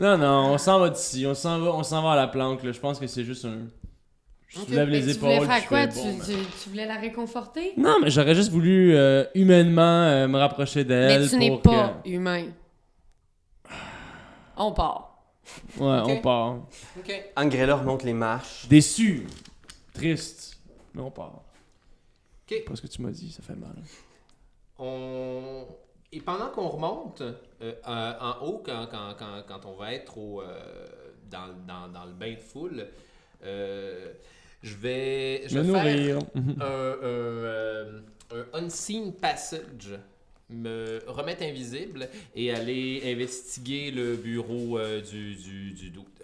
Non, non, on s'en va d'ici. On s'en va, on s'en va à la planque. Là. Je pense que c'est juste un. Je Ok. soulève Mais les tu voulais épaules. faire puis je quoi? fais, Tu, bon, ben. tu- tu voulais la réconforter? Non, mais j'aurais juste voulu euh, humainement euh, me rapprocher d'elle. Mais tu n'es pas humain. On part. Ouais, on part. Ok. Angrella remonte les marches. Déçu. Triste. Mais on part. Ok. Pas ce que tu m'as dit, ça fait mal. On... Et pendant qu'on remonte euh, euh, en haut, quand, quand, quand, quand on va être au, euh, dans, dans, dans le bain de foule, je vais, je vais faire nourrir. un, un, un unseen passage, me remettre invisible et aller investiguer le bureau du, du, du doute.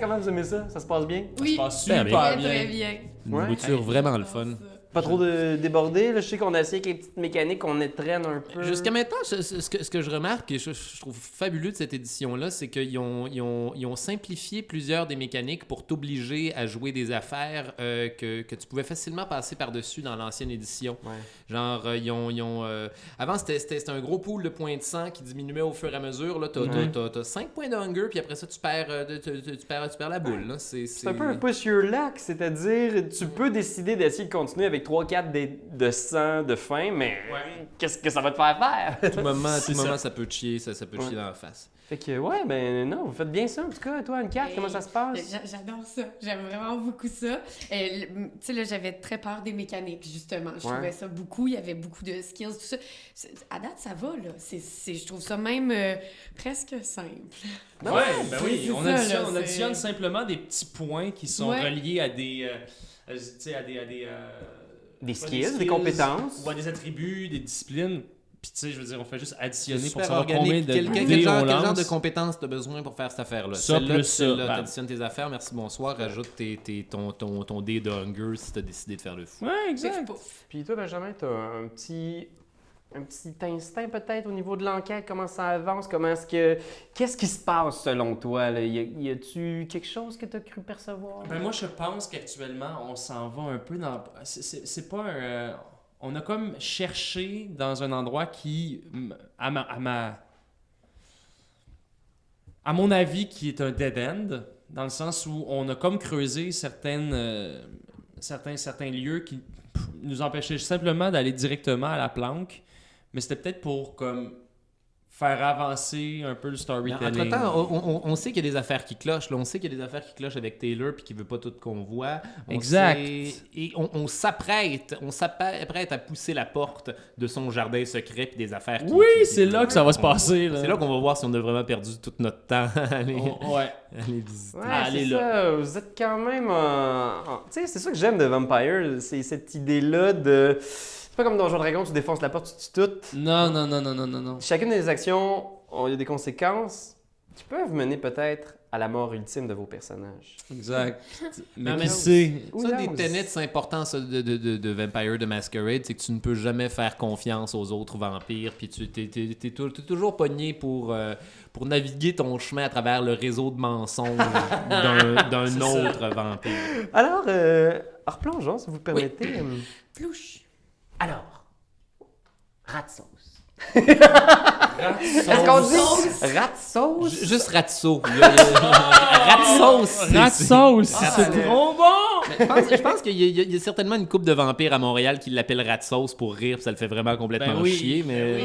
Comment vous aimez ça? Ça se passe bien? Oui, Ça passe Super super bien. très, bien. très bien. Une Ouais. nourriture vraiment le fun. Pas trop de débordé, là. Je sais qu'on a essayé avec les petites mécaniques, on étraîne un peu. Jusqu'à maintenant, ce, ce- ce que, ce que je remarque et je, je trouve fabuleux de cette édition-là, c'est qu'ils ont, ils ont, ils ont simplifié plusieurs des mécaniques pour t'obliger à jouer des affaires euh, que, que tu pouvais facilement passer par-dessus dans l'ancienne édition. Ouais. Genre, euh, ils ont. ils ont, euh, Avant, c'était- c'était c'était un gros pool de points de sang qui diminuait au fur et à mesure. Là, t'as, Ouais. 5 points de hunger, puis après ça, tu perds, tu, tu- tu perds, tu perds la boule. là. C'est, C'est un peu un push your luck, c'est-à-dire tu peux décider d'essayer de continuer avec 3-4 de, de sang de faim, mais qu'est-ce que ça va te faire faire? À tout moment, à tout moment ça. ça. peut chier, ça, ça peut Ouais. chier dans la face. fait que ouais, ben non, vous faites bien ça en tout cas. Toi, Anne-Cat, Hey, comment ça se passe? J'a- J'adore ça. J'aime vraiment beaucoup ça. Euh, Tu sais, là, j'avais très peur des mécaniques, justement. Je Ouais. trouvais ça beaucoup. Il y avait beaucoup de skills, tout ça. À date, ça va, là. C'est, c'est- je trouve ça même euh, presque simple. Non, ouais, ben oui, on ça, additionne, là, on c'est- additionne simplement des petits points qui sont Ouais. reliés à des, euh, euh, tu sais, à des, à des, Des skills, des compétences. ou à des attributs, des disciplines. Puis tu sais, je veux dire, on fait juste additionner pour savoir combien organique. de Quel, quel- dés quel genre, on quel genre lance. de compétences tu as besoin pour faire cette affaire-là? Ça Celle-là, plus ça, ben. t'additionnes tes affaires, merci, bonsoir. Rajoute tes, tes- ton, ton, ton dé de hunger si tu as décidé de faire le fou. Ouais, exact. Puis toi, Benjamin, t'as un petit un petit instinct peut-être au niveau de l'enquête, comment ça avance, comment est-ce que qu'est-ce qui se passe selon toi? Y a-tu quelque chose que t'as cru percevoir? Ben moi, je pense qu'actuellement, on s'en va un peu dans. c'est- pas euh, On a comme cherché dans un endroit qui, à ma, à mon avis, qui est un dead end, dans le sens où on a comme creusé certaines, euh, certains, certains lieux qui nous empêchaient simplement d'aller directement à la planque, mais c'était peut-être pour comme faire avancer un peu le storytelling. Entre-temps, on, on- on sait qu'il y a des affaires qui clochent. Là. On sait qu'il y a des affaires qui clochent avec Taylor puis qu'il veut pas tout qu'on voit. On Exact. sait- Et on, on s'apprête, on s'apprête à pousser la porte de son jardin secret puis des affaires qui... Oui, qui- c'est là que ça va se passer. là. C'est là qu'on va voir si on a vraiment perdu tout notre temps à aller, Oh, ouais. à aller visiter. Ouais, Allez c'est là. ça. Vous êtes quand même en- Tu sais, c'est ça que j'aime de Vampire, c'est cette idée-là de... C'est pas comme dans Donjon Dragon, tu défonces la porte, tu tues tout. Non, non, non, non, non, non, non. Chacune des actions, on- il y a des conséquences qui peuvent mener peut-être à la mort ultime de vos personnages. Exact. Mais qui mais- sait? Who Ça, des knows? tenets importants ça, de, de, de, de Vampire de Masquerade, c'est que tu ne peux jamais faire confiance aux autres vampires, puis tu t'es, t'es- t'es tou- t'es toujours pogné pour, euh, pour naviguer ton chemin à travers le réseau de mensonges d'un, autre vampire. Alors, euh, replongeons, si vous permettez. Plouche. Alors, rat sauce. Est-ce qu'on dit rat sauce? Ju- Juste Ratso. Ratsauce, c'est- Rat sauce! Ah, c'est trop bon! Mais Je pense, je pense qu'il y, a- il y a- il y a certainement une coupe de vampires à Montréal qui l'appelle Ratsauce pour rire, puis ça le fait vraiment complètement Ben oui, chier, mais...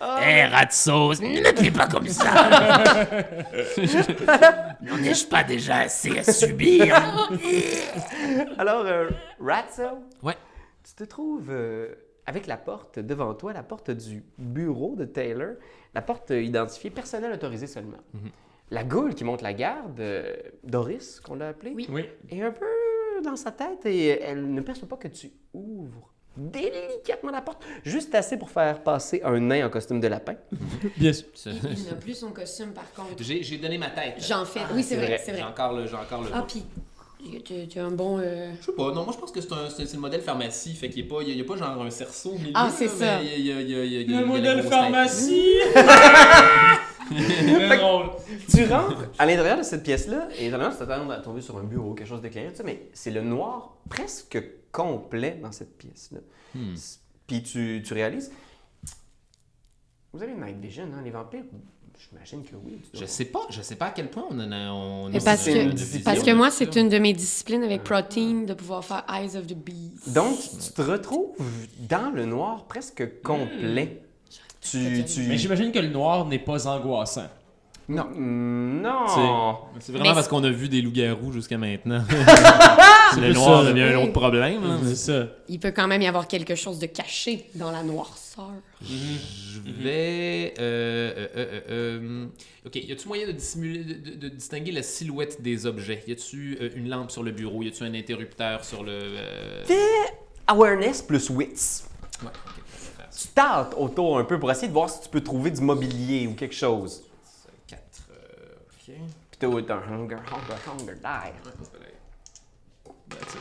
ben. Hé, Ratsauce, ne l'appelez pas comme ça! N'en ai-je pas déjà assez à subir? Alors, euh, Ratso, Ouais. Tu te trouves euh, avec la porte devant toi, la porte du bureau de Taylor, la porte euh, identifiée personnel autorisé seulement. Mhm. La goule qui monte la garde, euh, Doris, qu'on l'a appelée, Oui. Oui. est un peu dans sa tête et elle ne perçoit pas que tu ouvres délicatement la porte, juste assez pour faire passer un nain en costume de lapin. Bien sûr. Il, il n'a plus son costume, par contre. J'ai donné ma tête. J'en fais. Oui, c'est c'est vrai, vrai. c'est J'ai vrai. encore le, j'ai encore le Ah, puis Tu tu as un bon. euh, Je sais pas, non, moi je pense que c'est un- c'est c'est le modèle pharmacie, fait qu'il n'y a, pas- il y a- pas genre un cerceau au milieu. Ah, c'est ça. mais il y a- il y a- il y a- il y a- il y a Le modèle pharmacie! Tu rentres à l'intérieur de cette pièce-là et normalement, tu t'attends à tomber sur un bureau, quelque chose d'éclairé, tu sais, mais c'est le noir presque complet dans cette pièce-là. Hmm. Puis tu, tu réalises. Vous avez une night vision, hein, les vampires? J'imagine que oui. Je sais pas, je sais pas à quel point on en a. On Mais a- parce que- Parce que moi, c'est une de mes disciplines avec Protein de pouvoir faire Eyes of the Beast. Donc, tu te retrouves dans le noir presque complet. Tu, tu... Mais j'imagine que le noir n'est pas angoissant. Non. Non. C'est vraiment Mais parce qu'on a vu des loups-garous jusqu'à maintenant. C'est le noir ça. devient un autre problème. C'est ça. Il peut quand même y avoir quelque chose de caché dans la noirceur. Je vais. euh, euh, euh, euh, ok, y a-tu moyen de, dissimuler, de, de- de distinguer la silhouette des objets? Y a-tu euh, une lampe sur le bureau? Y a-tu un interrupteur sur le. euh, Awareness plus wits. Ouais, ok, on va faire ça. Tu tâtes autour un peu pour essayer de voir si tu peux trouver du mobilier ou quelque chose. 4. ok. Puis t'as un hunger, hunger, hunger, die. That's it.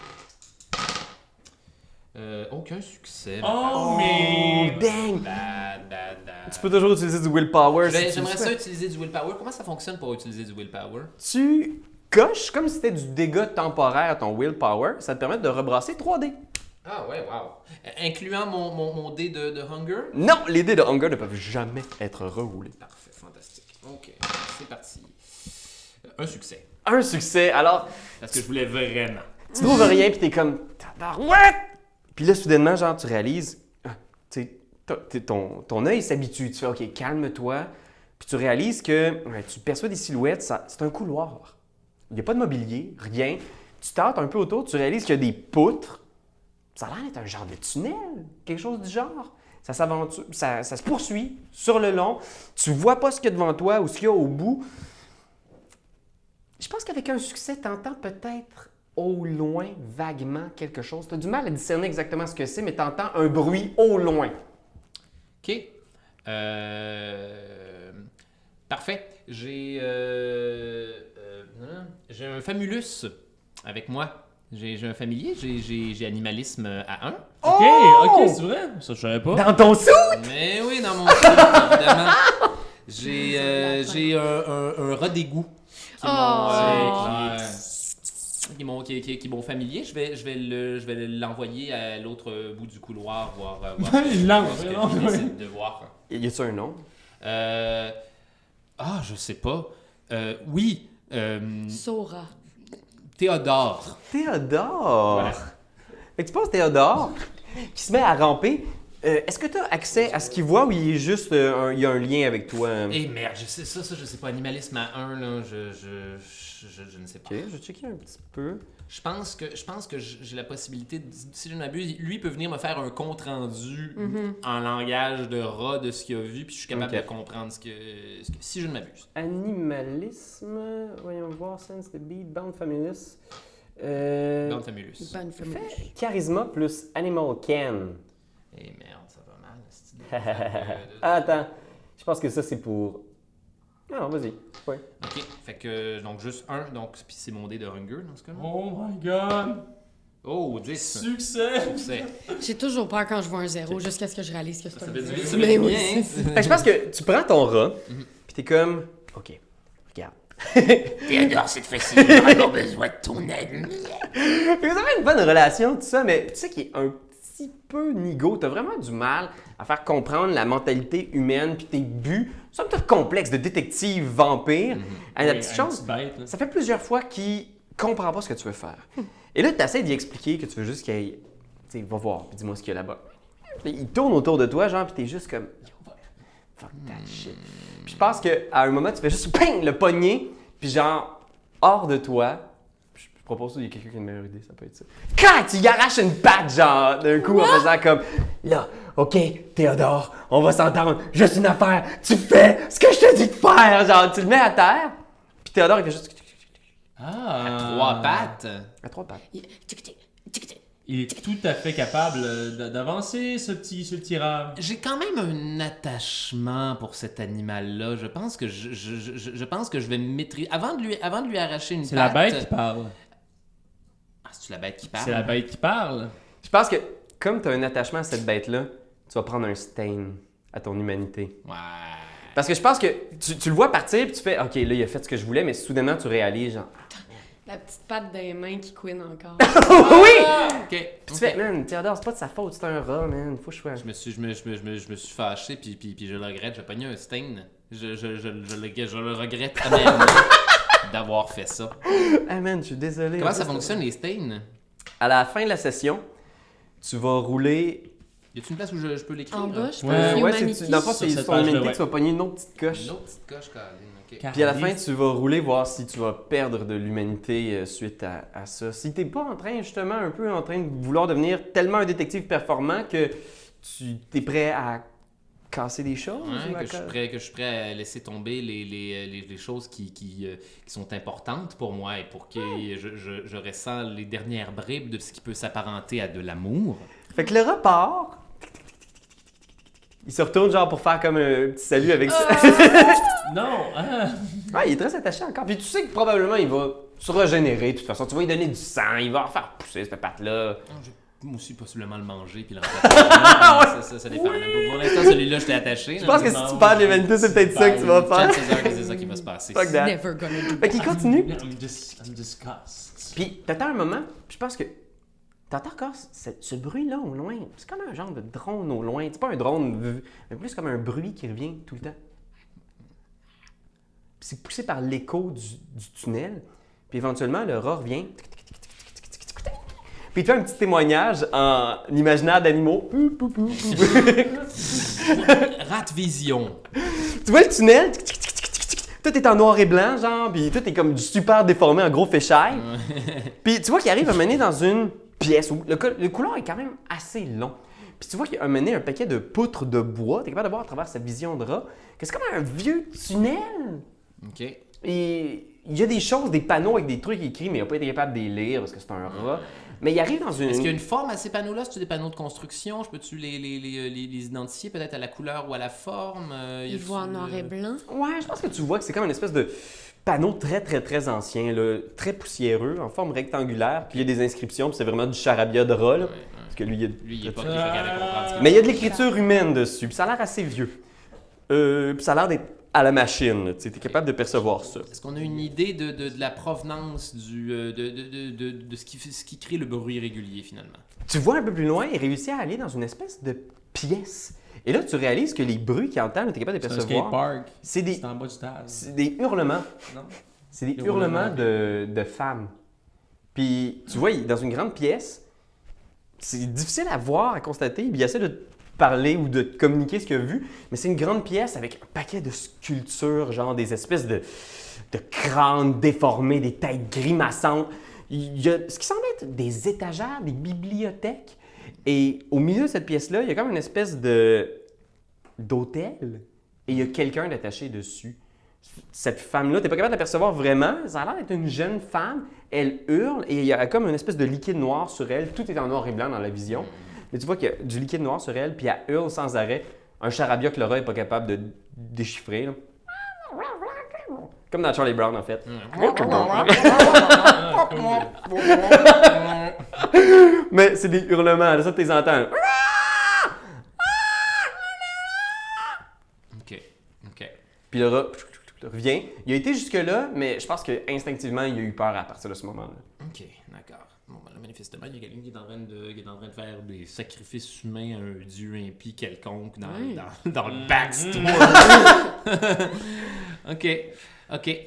Euh, aucun succès. Oh, mais. Dang! Bad, bad, bad. Tu peux toujours utiliser du willpower. Si J'aimerais ça souhaites. utiliser du willpower. Comment ça fonctionne pour utiliser du willpower? Tu coches comme si c'était du dégât temporaire à ton willpower. Ça te permet de rebrasser 3D. Ah ouais, wow. Euh, Incluant mon, mon, mon dé de, de hunger? Non, les dés de hunger ne peuvent jamais être reroulés. Parfait, fantastique. Ok, c'est parti. Euh, Un succès. Un succès. Alors, Parce que je voulais vraiment. Tu trouves rien puis t'es comme tabarouette. Puis là, soudainement, genre, tu réalises, ah, tu ton, ton œil s'habitue. Tu fais, OK, calme-toi. Puis tu réalises que tu perçois des silhouettes, c'est un couloir. Il n'y a pas de mobilier, rien. Tu tâtes un peu autour, tu réalises qu'il y a des poutres. Ça a l'air d'être un genre de tunnel, quelque chose du genre. Ça s'aventure, ça, ça se poursuit sur le long. Tu vois pas ce qu'il y a devant toi ou ce qu'il y a au bout. Je pense qu'avec un succès, t'entends peut-être au loin, vaguement, quelque chose. T'as du mal à discerner exactement ce que c'est, mais t'entends un bruit au loin. Ok. Euh... Parfait. J'ai. euh, euh, J'ai un famulus avec moi. J'ai j'ai un familier, j'ai- animalisme à 1. Ok, Oh! ok, c'est vrai. Ça, je savais pas. Dans ton sou! Mais oui, dans mon sou, évidemment. J'ai euh, j'ai un, un, un rat d'égout. Qui Oh! Qui est- mon, qui est- qui est- qui est mon familier. Je vais, je vais le- je vais l'envoyer à l'autre bout du couloir, voir, euh, voir, Il lance, de voir. Y a-tu un nom? Euh, Ah, je sais pas. Euh, oui, euh, Sora. Théodore. Théodore! Voilà. Tu penses Théodore qui se met à ramper. Euh, Est-ce que tu as accès à ce qu'il voit ou il est juste euh, un- il y a un lien avec toi? Eh merde, je sais ça, ça, je sais pas. Animalisme à 1, là, je, je, je, je- je ne sais pas. Ok, je vais checker un petit peu. Je pense que je pense que j- j'ai la possibilité, de, si je ne m'abuse, lui peut venir me faire un compte rendu en langage de rat de ce qu'il a vu, puis je suis capable Ok. de comprendre ce que, ce que- si je ne m'abuse. Animalisme, voyons voir, Sense the Beat, Bound Famulus. Euh, Dans Famulus. Bonne famille. charisma plus Animal Can. Eh merde, Ah, attends, je pense que ça c'est pour. Non, non, vas-y. Ouais. Ok, fait que donc juste un, donc puis c'est mon dé de hunger dans ce cas-là. Oh my god. Oh, 10. Succès. Succès. J'ai toujours peur quand je vois un zéro jusqu'à ce que je réalise que c'est Ça un zéro. bien, ça Mais fait oui, bien. que je pense que tu prends ton rat, puis t'es comme. Ok, regarde. Théodore, cette fois-ci, j'ai vraiment besoin de ton aide. Vous avez une bonne relation, tout ça, mais tu sais qu'il est un petit peu nigo. T'as vraiment du mal à faire comprendre la mentalité humaine, puis tes buts. C'est un peu complexe de détective vampire. À la Oui, petite chose, bête, ça fait plusieurs fois qu'il comprend pas ce que tu veux faire. Et là, tu essaies d'y expliquer que tu veux juste qu'il aille- Tu va voir, puis dis-moi ce qu'il y a là-bas. Il tourne autour de toi, genre, puis t'es juste comme. Fuck that shit. Puis je pense qu'à un moment, tu fais juste ping le poignet, puis genre, hors de toi. Propose qu'il y a quelqu'un qui a une meilleure idée, ça peut être ça. Quand tu y arraches une patte, genre, d'un coup, en faisant comme. Là, ok, Théodore, on va s'entendre, juste une affaire, tu fais ce que je te dis de faire, genre, tu le mets à terre, puis Théodore, il fait juste. Ah. Trois pattes. À trois pattes. Il-. Il est tout à fait capable euh, d'avancer, ce petit, ce petit rat. J'ai quand même un attachement pour cet animal-là. Je pense que je, je, je, je pense que je vais me maîtriser. Avant de lui, avant de lui arracher une C'est la patte, bête qui parle. Ah, c'est-tu la bête qui parle? C'est la bête qui parle. Je pense que comme tu as un attachement à cette bête-là, tu vas prendre un stain à ton humanité. Ouais. Parce que je pense que tu, tu le vois partir puis tu fais OK, là, il a fait ce que je voulais, mais soudainement, tu réalises, genre. La petite patte des mains qui couine encore. oui! Ok. Puis tu fais, man, Théodore, c'est pas de sa faute, c'est un rat, man. Faut que je sois. Je me suis, je me, je me, je me, je me suis fâché, puis, puis, puis je le regrette. J'ai pogné un stain. Je, je, je, je, le, je le regrette amèrement d'avoir fait ça. Ah, man, je suis désolé. Comment En ça fonctionne, les stains? À la fin de la session, tu vas rouler. Y a-t-il une place où je, je peux l'écrire? En bas, je Ouais, pense. ouais, Humanity. c'est dans le fond, Sur c'est cette son page-là, humanité, ouais. tu vas pogner une autre petite coche. Une autre petite coche, Colin. Ok. Puis à la fin, tu vas rouler voir si tu vas perdre de l'humanité euh, suite à, à ça. Si t'es pas en train, justement, un peu en train de vouloir devenir tellement un détective performant que tu es prêt à casser des choses. Ouais, que, je prêt, que je suis prêt à laisser tomber les, les, les, les choses qui, qui, euh, qui sont importantes pour moi et pour que je, je, je ressens les dernières bribes de ce qui peut s'apparenter à de l'amour. Fait que le repart. Il se retourne genre pour faire comme un petit salut avec ça. Non, hein? Ouais, il est très attaché encore. Puis tu sais que probablement il va se régénérer de toute façon. Tu vas lui donner du sang, il va faire pousser cette patte-là. Vais aussi possiblement le manger puis le remplacer. ça, ça, ça dépend. Pour, pour l'instant, celui-là, je t'ai attaché. Je pense que si tu perds l'humanité, c'est peut-être ça que tu vas faire. c'est ça qui va se passer. Fuck that. Never gonna do Fait qu'il continue. I'm, dis I'm disgust. Puis t'attends un moment, puis je pense que t'entends encore ce, ce bruit-là au loin. C'est comme un genre de drone au loin. C'est pas un drone, mais plus comme un bruit qui revient tout le temps. Puis c'est poussé par l'écho du, du tunnel. Puis éventuellement, le rat revient. Puis il te fait un petit témoignage en imaginaire d'animaux. Pou, pou, pou, pou. Rat Vision. tu vois le tunnel? Tout est en noir et blanc, genre, puis tout est comme du super déformé en gros féchaille. Puis tu vois qu'il arrive à mener dans une pièce où le couloir est quand même assez long. Puis tu vois qu'il a mené un paquet de poutres de bois. T'es capable de voir à travers sa vision de rat que c'est comme un vieux tunnel. OK. Et il y a des choses, des panneaux avec des trucs écrits, mais il n'a pas été capable de les lire parce que c'est un rat. Mais il arrive dans une. Est-ce qu'il y a une forme à ces panneaux-là? C'est-tu des panneaux de construction? Je peux-tu les, les, les, les, les identifier peut-être à la couleur ou à la forme? Euh, y Il a-tu, voit en noir euh, et blanc. Ouais, je pense que tu vois que c'est comme une espèce de panneau très, très, très ancien, là, très poussiéreux, en forme rectangulaire. Puis il y a des inscriptions, puis c'est vraiment du charabia de Ouais, ouais. Parce que lui, il y a- Lui, il est pas qu'il Mais il y a de l'écriture humaine dessus, puis ça a l'air assez vieux. Euh, puis ça a l'air d'être à la machine, tu t'es capable de percevoir ça. Est-ce qu'on a une idée de, de, de la provenance du, euh, de, de, de, de, de ce, qui, ce qui crée le bruit régulier finalement? Tu vois un peu plus loin, il réussit à aller dans une espèce de pièce. Et là, tu réalises que les bruits qu'il entend, t'es capable de percevoir, c'est des, C'est en bas du stade. c'est des hurlements. Non? C'est des hurlements de, de femmes. Puis, tu vois, il est dans une grande pièce. C'est difficile à voir, à constater. Il essaie de parler ou de communiquer ce qu'il a vu. Mais c'est une grande pièce avec un paquet de sculptures, genre des espèces de, de crânes déformés, des têtes grimaçantes. Il y a ce qui semble être des étagères, des bibliothèques. Et au milieu de cette pièce-là, il y a comme une espèce de d'hôtel. Et il y a quelqu'un d'attaché dessus cette femme-là, t'es pas capable d'apercevoir vraiment. Ça a l'air d'être une jeune femme. Elle hurle et il y a comme une espèce de liquide noir sur elle. Tout est en noir et blanc dans la vision. Mais tu vois qu'il y a du liquide noir sur elle, puis elle hurle sans arrêt. Un charabia que Laura est pas capable de déchiffrer. là. Comme dans Charlie Brown, en fait. Mais c'est des hurlements, là, ça, tu les entends. OK. OK. Puis le rat revient. Il a été jusque-là, mais je pense que instinctivement, il a eu peur à partir de ce moment-là. OK, d'accord. Bon, ben, là, manifestement, il y a quelqu'un qui est en train de, qui est en train de faire des sacrifices humains à un dieu impie quelconque dans, Ouais. dans, dans le backstory. OK. OK.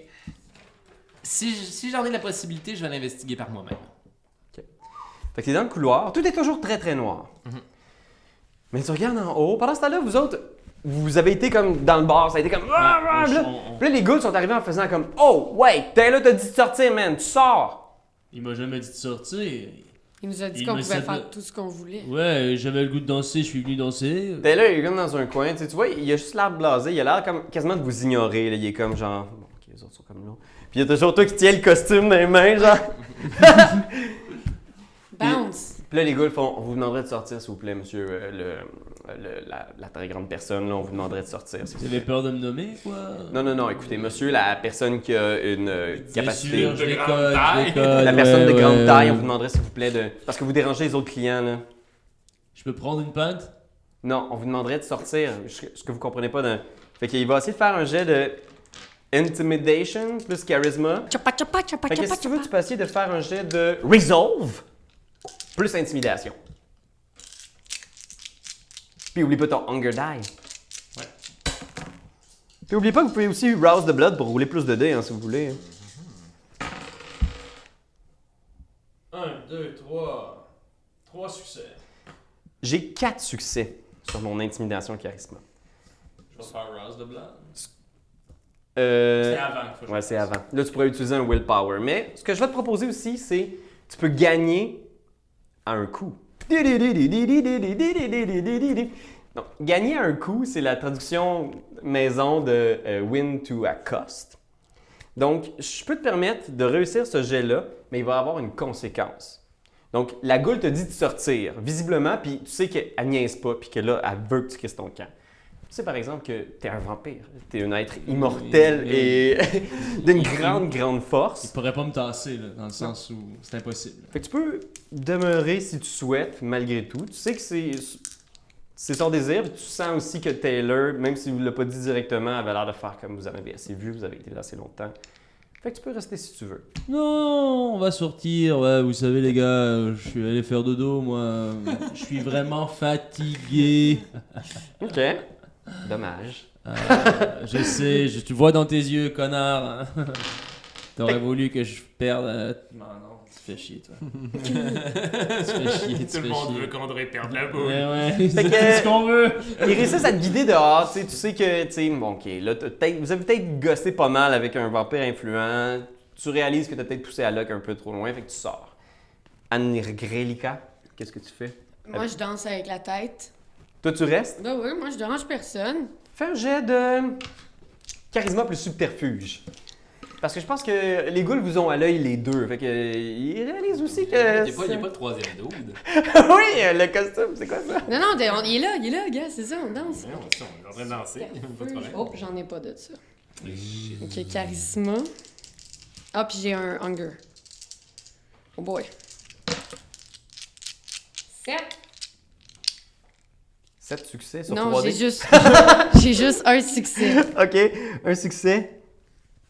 Si, si j'en ai la possibilité, je vais l'investiguer par moi-même. Fait que t'es dans le couloir, tout est toujours très très noir. Mais tu regardes en haut, pendant ce temps-là, vous autres, vous avez été comme dans le bar, ça a été comme. Là, on- on- Puis là, les ghouls sont arrivés en faisant comme Oh, wait, t'es là, t'as dit de sortir, man, tu sors! Il m'a jamais dit de sortir. Il nous a dit qu'on pouvait faire tout ce qu'on voulait. Ouais, j'avais le goût de danser, je suis venu danser. T'es là, il est comme dans un coin, tu sais, tu vois, il a juste l'air blasé, il a l'air comme quasiment de vous ignorer, là, il est comme genre. Bon, ok, les autres sont comme là. Puis il y a toujours toi qui tiens le costume dans les mains, genre. Bounce! Puis là, les ghouls font On vous demanderait de sortir, s'il vous plaît, monsieur euh, le- la, la très grande personne, là, on vous demanderait de sortir. vous avez peur de me nommer, quoi? Non, non, non, écoutez, monsieur, la personne qui a une euh, capacité. sûr, de grande taille. La personne de grande ouais, taille, on vous demanderait s'il vous plaît de. Parce que vous dérangez les autres clients, là. Je peux prendre une pinte? Non, on vous demanderait de sortir. Ce que- vous comprenez pas d'un. Fait qu'il va essayer de faire un jet de Intimidation plus Charisma. Chapa, chapa, chapa, Fait que chapa, si tu veux, tu peux essayer de faire un jet de Resolve plus Intimidation. Puis oublie pas ton Hunger Die. Ouais. Puis oublie pas que vous pouvez aussi Rouse the Blood pour rouler plus de dés hein, si vous voulez. hein. 1, 2, 3. 3 succès. J'ai 4 succès sur mon Intimidation Charisma. Je vais faire Rouse the Blood. Euh... C'est avant faut que Ouais, c'est avant. Là, tu pourrais utiliser un willpower. Mais ce que je vais te proposer aussi, c'est tu peux gagner à un coup. Donc, gagner à un coup, c'est la traduction maison de euh, win to a cost. Donc, je peux te permettre de réussir ce jet-là, mais il va avoir une conséquence. Donc, la goule te dit de sortir, visiblement, puis tu sais qu'elle niaise pas, puis que là, elle veut que tu quittes ton camp. Tu sais, par exemple, que tu es un vampire. Tu es un être immortel et d'une Il- grande, grande Il force. pourrait pas me tasser, là, dans le sens où c'est impossible. Fait que tu peux demeurer si tu souhaites, malgré tout. Tu sais que c'est, c'est son désir, puis tu sens aussi que Taylor, même si vous ne l'a pas dit directement, avait l'air de faire comme vous en avez assez vu, vous avez été là assez longtemps. Fait que tu peux rester si tu veux. Non, on va sortir. Ouais, vous savez, les gars, je suis allé faire dodo, moi. Je suis vraiment fatigué. Ok. Dommage. Euh, je sais, je, tu vois dans tes yeux, connard. hein. T'aurais voulu que je perde. euh, Non, non, tu fais chier, toi. tu fais chier, tu Tout fais le monde chier. veut qu'André perde la boule. Ouais, ouais, c'est que- ce qu'on veut. Ils réussissent à te guider dehors, tu sais, tu sais que, tu sais, bon, ok, là, t'as peut-être- vous avez peut-être gossé pas mal avec un vampire influent, tu réalises que t'as peut-être poussé à Locke un peu trop loin, fait que tu sors. Angrelica, qu'est-ce que tu fais? Moi, je danse avec la tête. Toi, tu restes? Ben oui, moi, je dérange personne. Fais un jet de charisme plus subterfuge. Parce que je pense que les ghouls vous ont à l'œil les deux. Fait que euh, ils réalisent aussi que. Il n'y a, pas- il y a pas de troisième dude. oui, le costume, c'est quoi ça? Non, non, on- il est là, il est là, gars, c'est ça, on danse. Non, ça, on est en train de danser. Pas de problème. Oh, j'en ai pas de ça. Ok, charisme. Ah, puis j'ai un hunger. Oh boy. 7. Sept succès sur Non, 3D. j'ai juste. j'ai juste un succès. Ok, un succès.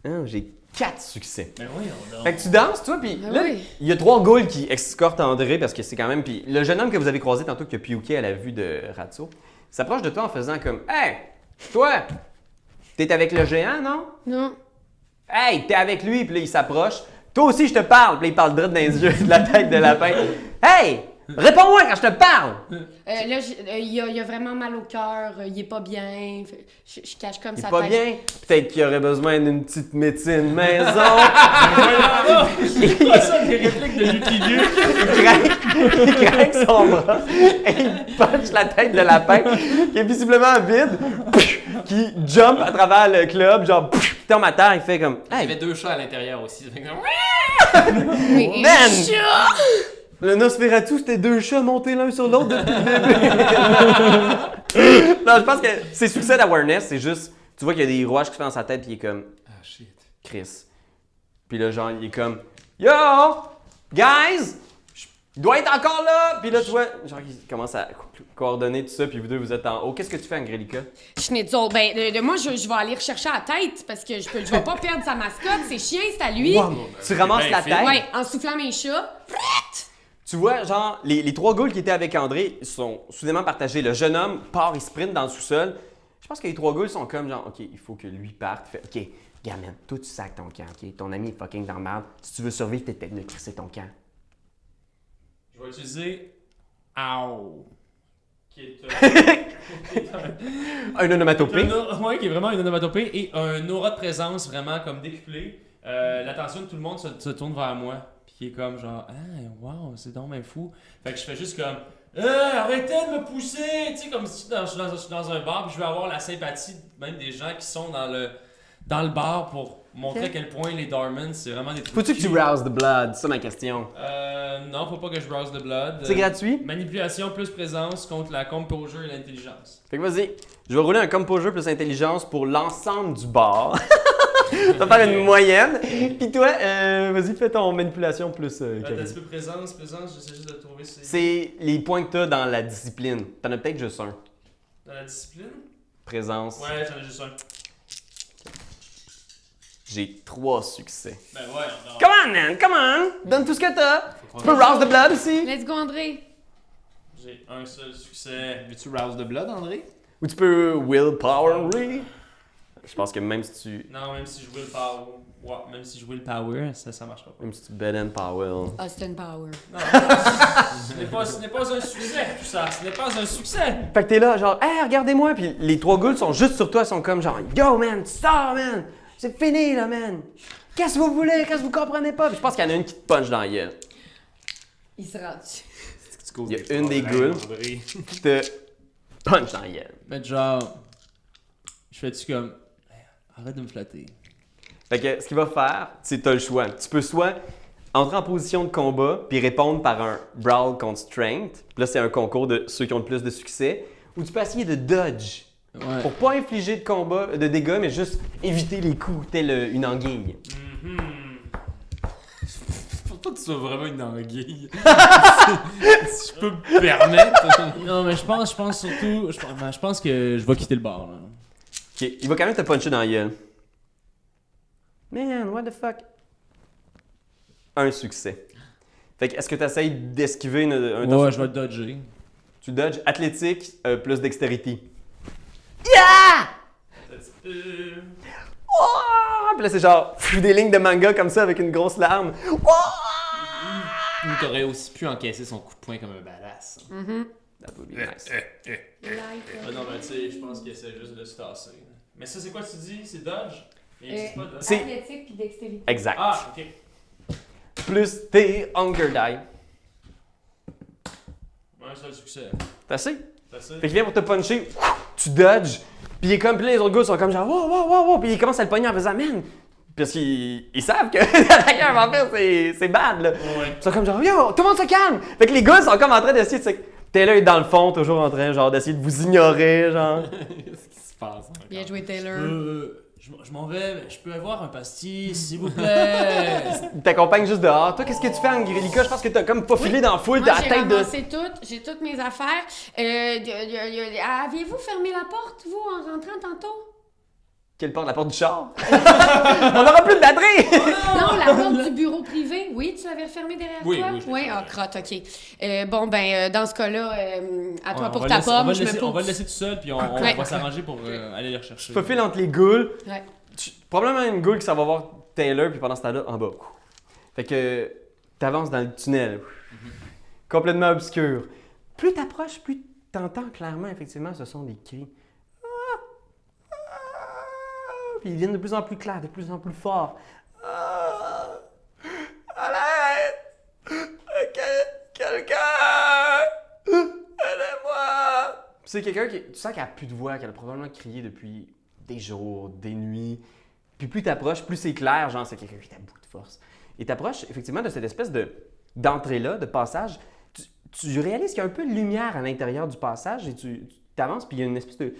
Ah, j'ai quatre succès. Mais oui, on dort. Fait que tu danses, toi, puis Ben là, oui. il y a trois ghouls qui escortent André parce que c'est quand même. Puis le jeune homme que vous avez croisé tantôt qui a piouqué à la vue de Ratso s'approche de toi en faisant comme Hey, toi, t'es avec le géant, non? Non. Hey, t'es avec lui, puis là, il s'approche. Toi aussi, je te parle, puis là, il parle droit dans les yeux de la tête de lapin. Hey, réponds-moi quand je te parle! Euh, là, euh, il, a, il a vraiment mal au cœur, euh, il est pas bien. Je, je cache comme Il est sa pas tête. bien? Peut-être qu'il aurait besoin d'une petite médecine maison. C'est pas ça, des répliques de Lucky il, craque, il son bras et il punch la tête de lapin qui est visiblement vide, qui jump à travers le club, genre, il tombe à terre, il fait comme Il y Hey, avait deux chats à l'intérieur aussi. ça fait comme- Mais- Man! Le Nosferatu, c'était deux chats montés l'un sur l'autre depuis le début. non, je pense que c'est succès d'awareness, c'est juste, tu vois qu'il y a des rouages qui se font dans sa tête, puis il est comme, Ah shit. Chris. Puis là, genre, il est comme, Yo, guys, il doit être encore là. Puis là, tu vois, genre, il commence à co- coordonner tout ça, puis vous deux, vous êtes en haut. Qu'est-ce que tu fais, Angelica? Schnitzel, ben, de, de- moi, je, je vais aller rechercher la tête parce que je peux, je vais pas perdre sa mascotte. C'est chien, c'est à lui. Wow, tu ramasses la tête? Ouais, en soufflant mes chats. Tu vois, genre, les, les trois ghouls qui étaient avec André sont soudainement partagés. Le jeune homme part, il sprint dans le sous-sol. Je pense que les trois ghouls sont comme genre, OK, il faut que lui parte. Fait, OK, gamin, toi, tu sacs ton camp, OK? Ton ami est fucking dans le merde. Si tu veux survivre, t'es peut-être de crisser ton camp. Je vais utiliser Ow. Qui est, Un onomatopée. un ouais, qui est vraiment une onomatopée et un aura de présence vraiment comme décuplé. Euh, L'attention de tout le monde se, se tourne vers moi. Qui est comme genre, ah, wow, c'est donc fou. Fait que je fais juste comme, Euh, arrêtez de me pousser! Tu sais, comme si dans- je suis dans, je suis dans un bar puis je veux avoir la sympathie même des gens qui sont dans le dans le bar pour montrer à quel point les Dormans, c'est vraiment des trucs. Faut-tu que tu rouses the blood? C'est ça ma question. Euh, non, faut pas que je browse de blood. C'est Euh, gratuit? Manipulation plus présence contre la composure et l'intelligence. Fait que vas-y, je vais rouler un composure plus intelligence pour l'ensemble du bar. Ça va faire une moyenne. Puis toi, euh, vas-y, fais ton manipulation plus. euh, Euh, T'as un petit peu présence, présence, j'essaie juste de trouver ces... C'est les points que t'as dans la discipline. T'en as peut-être juste un. Dans la discipline? Présence. Ouais, j'en ai juste un. J'ai trois succès. Ben ouais, non. Come on, man, come on! Donne tout ce que t'as! Tu peux rouse the blood aussi! Let's go, André. J'ai un seul succès. Veux-tu rouse the blood, André? Ou tu peux willpower, really? Je pense que même si tu. Non, même si je will power... Ouais, même si je will power, ça, ça marchera pas. Même si tu bed and power. Austin Power. Non, ce n'est pas, ce n'est pas un succès, tout ça. Ce n'est pas un succès. Fait que t'es là, genre, hey, regardez-moi! Puis les trois ghouls sont juste sur toi, ils sont comme genre, yo, man, tu sors, man! C'est fini, là, man! Qu'est-ce que vous voulez? Qu'est-ce que vous comprenez pas? Puis je pense qu'il y en a une qui te punch dans la gueule. Il se rend dessus. Il y a une des ghouls qui te punch dans la gueule. Mais genre... Je fais-tu comme... Arrête de me flatter. Fait que ce qu'il va faire, c'est que t'as le choix. Tu peux soit entrer en position de combat puis répondre par un Brawl contre Strength. Puis là, c'est un concours de ceux qui ont le plus de succès. Ou tu peux essayer de dodge Ouais. pour pas infliger de combat, de dégâts, mais juste éviter les coups, tel euh, une anguille. Faut pas que tu sois vraiment une anguille. si je peux me permettre. Non, mais je pense, je pense surtout... Je, pense- ben, je pense que je vais quitter le bar, là. Ok, il va quand même te puncher dans la gueule. Man, what the fuck? Un succès. Fait que est-ce que tu essayes d'esquiver une- un Ouais, je vais le dodger. Tu dodges athlétique euh, plus dextérité. Euh, Oh! Puis là, c'est genre pff, des lignes de manga comme ça avec une grosse larme. Oh! Ou t'aurais aussi pu encaisser son coup de poing comme un badass. That would be nice. Ah non, mais tu sais, je pense qu'il essaie juste de se tasser. Mais ça, c'est quoi tu dis? C'est dodge? Il Euh, existe pas dodge. C'est- Athlétique puis dextérité. Exact. Ah, ok. Plus tes hunger die. Un seul succès. T'as assez? C'est assez? Fait qu'il vient pour te puncher, tu dodges, puis il est comme, puis là, les autres gars sont comme genre, wow, wow, wow, wow, puis ils commencent à le pogner en faisant, man, parce qu'ils ils savent que attaquer un vampire, c'est c'est bad, là. Ouais. Ils sont comme genre, yo, tout le monde se calme! Fait que les gars sont comme en train d'essayer de se. Taylor est dans le fond, toujours en train, genre, d'essayer de vous ignorer, genre. Qu'est-ce qui se passe encore? Bien joué, Taylor. Euh, je, je m'en vais, mais je peux avoir un pastis, s'il vous plaît? Il t'accompagne juste dehors. Toi, qu'est-ce que tu fais, Angrelica? Je pense que t'as comme pas filé dans la foule, Moi, t'as la j'ai tête de. ramassé toutes, j'ai toutes mes affaires. Euh, y a- y a- y a- Aviez-vous fermé la porte, vous, en rentrant tantôt? Quelle porte? La porte du char? On aura plus de batterie! Non, la porte du bureau privé. Oui, tu l'avais refermée derrière Oui, toi? oui, je Oui, ah, crotte, OK. Euh, bon, ben, euh, dans ce cas-là, euh, à toi On pour va ta laisser- on pomme, va, je le me laisser, on va le laisser tout seul, puis on, on Ouais. va s'arranger pour euh, aller le rechercher. Tu faufiles entre les ghouls. Ouais. Tu- probablement une goule qui s'en va voir Taylor, puis pendant ce temps-là, en bas. Fait que t'avances dans le tunnel. Complètement obscur. Plus t'approches, plus t'entends clairement, effectivement, ce sont des cris. Ah! Ah! Puis ils viennent de plus en plus clairs, de plus en plus forts. Ah! À l'aide! Quel- Quelqu'un! Aidez-moi! C'est quelqu'un qui. Tu sens qu'elle a plus de voix, qu'elle a probablement crié depuis des jours, des nuits. Puis plus t'approches, plus c'est clair, genre c'est quelqu'un qui est à bout de force. Et t'approches effectivement de cette espèce de d'entrée-là, de passage. Tu, tu réalises qu'il y a un peu de lumière à l'intérieur du passage et tu t'avances, puis il y a une espèce de